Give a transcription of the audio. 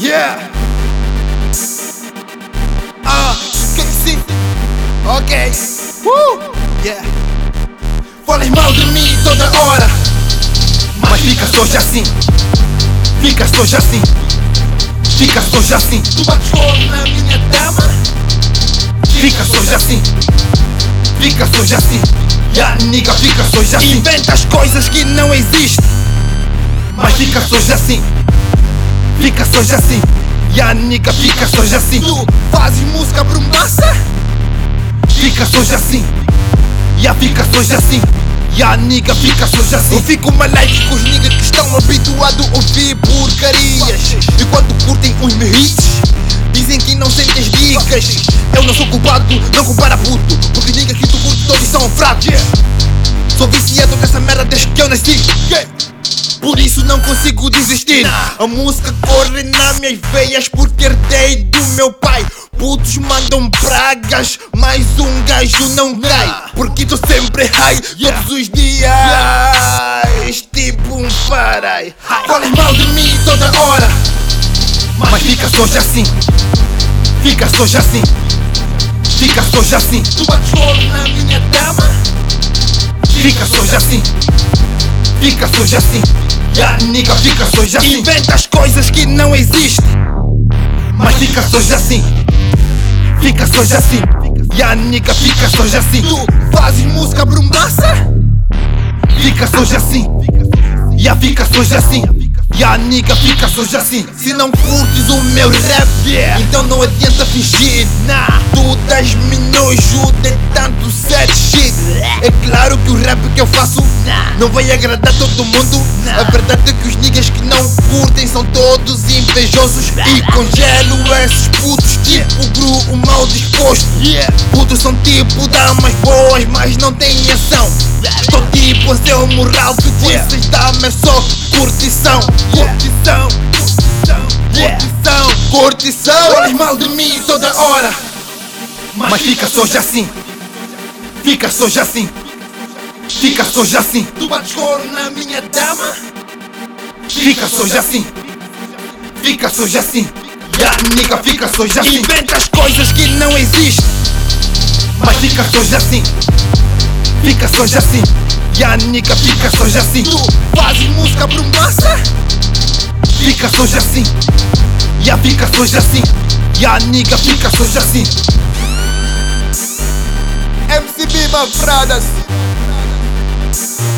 Yeah. Ah, que sim. Ok. Uh. Yeah. Falas mal de mim toda hora. Mas ficas hoje assim. Ficas hoje assim. Ficas hoje assim. Tu bates fogo na minha dama. Ficas hoje assim. Ficas hoje assim. Yeah, nigga, ficas hoje assim. Inventas coisas que não existem. Mas ficas hoje assim. Ficas hoje assim. Yeah, nigga, ficas hoje assim. Tu fazes música brumbaça. Ficas hoje assim. Yeah, ficas hoje assim. Yeah, nigga, ficas hoje assim. Eu fico malaique com os niggas que estão habituados a ouvir porcarias. E quando curtem uns hits, dizem que não sentem as dicas. Eu não sou culpado, não compara puto. Porque os niggas que tu curte todos são fracos. Sou viciado nessa merda desde que eu nasci. Por isso não consigo desistir. A música corre nas minhas veias porque herdei do meu pai. Putos mandam pragas, mais um gajo não cai. Porque tô sempre high todos os dias. Tipo um parai. Falas mal de mim toda hora. Mas ficas hoje assim. Ficas hoje assim. Ficas hoje assim. Tu bates fogo na minha dama. Ficas hoje assim. Ficas hoje assim. Yeah, nigga, ficas hoje assim. Inventas coisas que não existem. Mas ficas hoje assim. Ficas hoje assim. Yeah, nigga, ficas hoje assim. Tu fazes música brumbaça. Ficas hoje assim. Yeah, ficas hoje assim. Yeah, nigga, ficas hoje assim. Se não curtes o meu rap, então não adianta fingir. Nah, tu das-me nojo de tanto set. Claro que o rap que eu faço não vai agradar todo mundo. A verdade é que os niggas que não curtem são todos invejosos. E congelo esses putos tipo Gru, o mal disposto. Putos são tipo damas boas, mas não têm ação. Tô tipo a seu moral que vocês dão é só curtição. Curtição, curtição, curtição. Falas mal de mim toda hora. Mas ficas hoje assim. Ficas hoje assim. Ficas hoje assim. Tu bates couro na minha dama. Ficas hoje assim. Ficas hoje assim. Yeah, nigga, ficas hoje assim. Inventas coisas que não existem. Mas ficas hoje assim. Ficas hoje assim. Yeah, nigga, ficas hoje assim. Tu fazes música brumbaça. Ficas hoje assim. Yeah, ficas hoje assim. Yeah, nigga, ficas hoje assim. MCB Brothers. Uh!